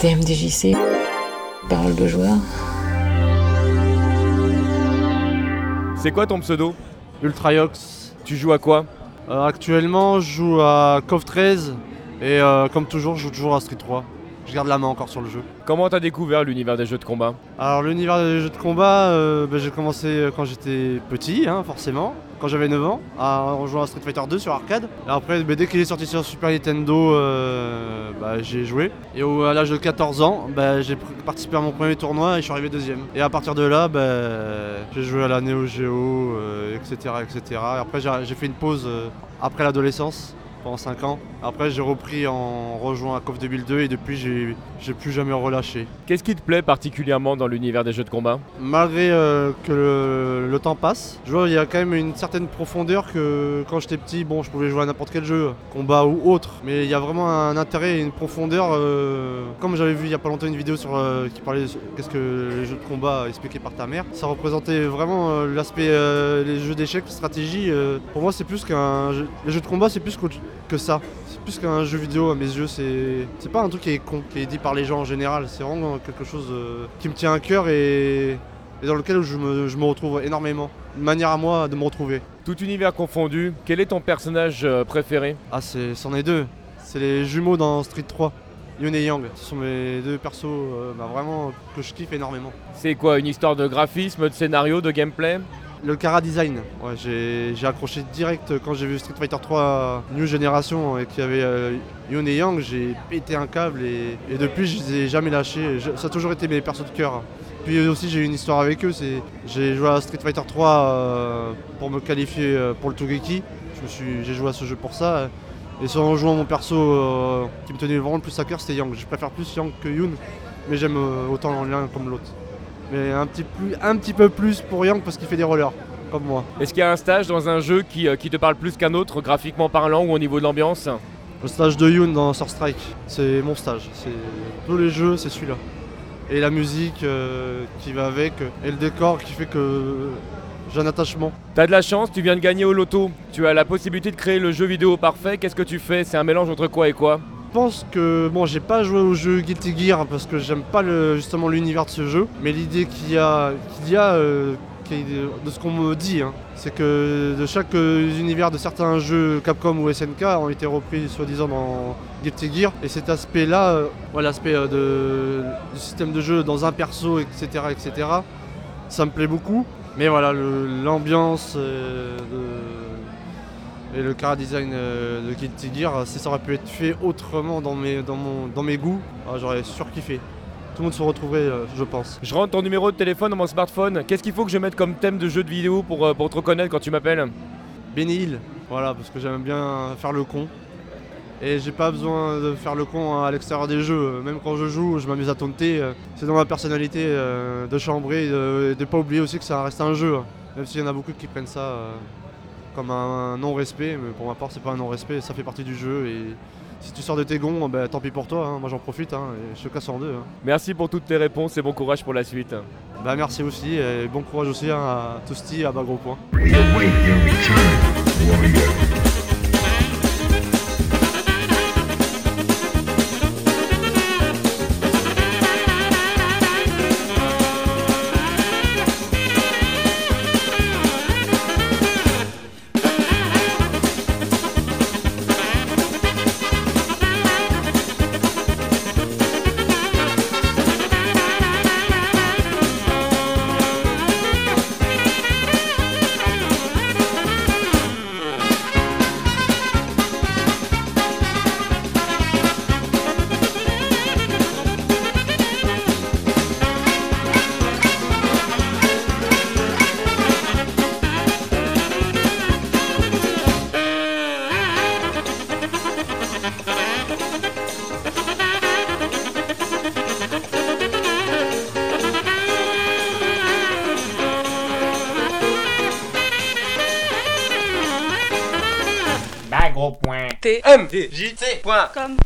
TMDJC, parole de joueur. C'est quoi ton pseudo? Ultrayox. Tu joues à quoi? Euh, actuellement, je joue à CoV 13 et euh, comme toujours, je joue toujours à Street 3. Je garde la main encore sur le jeu. Comment t'as découvert l'univers des jeux de combat? Alors, l'univers des jeux de combat, euh, bah, j'ai commencé quand j'étais petit, hein, forcément, quand j'avais 9 ans, à jouer à Street Fighter 2 sur arcade. Et après, bah, dès qu'il est sorti sur Super Nintendo, euh, bah, j'ai joué. Et à l'âge de 14 ans, bah, j'ai participé à mon premier tournoi et je suis arrivé deuxième. Et à partir de là, j'ai joué à la Neo Geo, euh, etc., etc. Et après, j'ai j'ai fait une pause euh, après l'adolescence pendant 5 ans. Après, j'ai repris en rejoint à KOF 2002 et depuis, j'ai plus jamais relâché. Qu'est-ce qui te plaît particulièrement dans l'univers des jeux de combat? Malgré euh, que le, le temps passe, je vois il y a quand même une certaine profondeur que quand j'étais petit, bon, je pouvais jouer à n'importe quel jeu, combat ou autre, mais il y a vraiment un intérêt et une profondeur. euh, comme j'avais vu il y a pas longtemps une vidéo sur euh, qui parlait de qu'est-ce que les jeux de combat expliqués par ta mère, ça représentait vraiment l'aspect les jeux d'échecs, stratégie. pour moi, c'est plus qu'un jeu- les jeux de combat, c'est plus qu'autre- que ça. C'est plus qu'un jeu vidéo à mes yeux. C'est c'est pas un truc qui est con, qui est dit par les gens en général. C'est vraiment quelque chose euh, qui me tient à cœur et, et dans lequel je me, je me retrouve énormément. Une manière à moi de me retrouver. Tout univers confondu, quel est ton personnage euh, préféré? Ah, c'est- c'en est deux. C'est les jumeaux dans Street 3. Yun et Yang. Ce sont mes deux persos euh, bah, vraiment que je kiffe énormément. C'est quoi Une histoire de graphisme, de scénario, de gameplay? Le Kara Design, j'ai accroché direct quand j'ai vu Street Fighter 3 New Generation et qu'il y avait euh, Yun et Yang, j'ai pété un câble et, depuis je les ai jamais lâchés. Ça a toujours été mes persos de cœur. Puis aussi j'ai eu une histoire avec eux, j'ai joué à Street Fighter 3 euh, pour me qualifier euh, pour le Togeki. J'ai joué à ce jeu pour ça. Et en jouant mon perso euh, qui me tenait vraiment le plus à cœur, c'était Yang. Je préfère plus Yang que Yun, mais j'aime euh, autant l'un comme l'autre. Mais un petit, plus, un petit peu plus pour Yang parce qu'il fait des rollers, comme moi. Est-ce qu'il y a un stage dans un jeu qui, euh, qui te parle plus qu'un autre, graphiquement parlant ou au niveau de l'ambiance? Le stage de Yoon dans Sur Strike, c'est mon stage. C'est tous les jeux, c'est celui-là. Et la musique euh, qui va avec, et le décor qui fait que j'ai un attachement. T'as de la chance, tu viens de gagner au loto. Tu as la possibilité de créer le jeu vidéo parfait. Qu'est-ce que tu fais? C'est un mélange entre quoi et quoi? Pense que bon, j'ai pas joué au jeu Guilty Gear parce que j'aime pas justement l'univers de ce jeu, mais l'idée qu'il y a, qu'il y a euh, de, ce qu'on me dit, hein, c'est que de chaque euh, univers de certains jeux Capcom ou SNK ont été repris soi-disant dans Guilty Gear, et cet aspect-là, euh, l'aspect du système de jeu dans un perso, etc., etc., ça me plaît beaucoup. Mais voilà, l'ambiance et le cara design euh, de Guilty Gear, si ça aurait pu être fait autrement dans mes, dans mon, dans mes goûts, ah, j'aurais surkiffé. Tout le monde se retrouverait, euh, je pense. Je rentre ton numéro de téléphone dans mon smartphone. Qu'est-ce qu'il faut que je mette comme thème de jeu de vidéo pour, euh, pour te reconnaître quand tu m'appelles? Hill, voilà, parce que j'aime bien faire le con. Et j'ai pas besoin de faire le con à l'extérieur des jeux. Même quand je joue, je m'amuse à taunter. euh, C'est dans ma personnalité euh, de chambrer et de, de pas oublier aussi que ça reste un jeu. hein. Même s'il y en a beaucoup qui prennent ça euh, comme un non-respect, mais pour ma part, c'est pas un non-respect, ça fait partie du jeu. Et si tu sors de tes gonds, bah, tant pis pour toi. hein. Moi, j'en profite hein, et je te casse en deux. hein. Merci pour toutes tes réponses et bon courage pour la suite. Bah, merci aussi et bon courage aussi hein, à Toasty à bas point. Bas gros point. T. M. D J. C point. Comme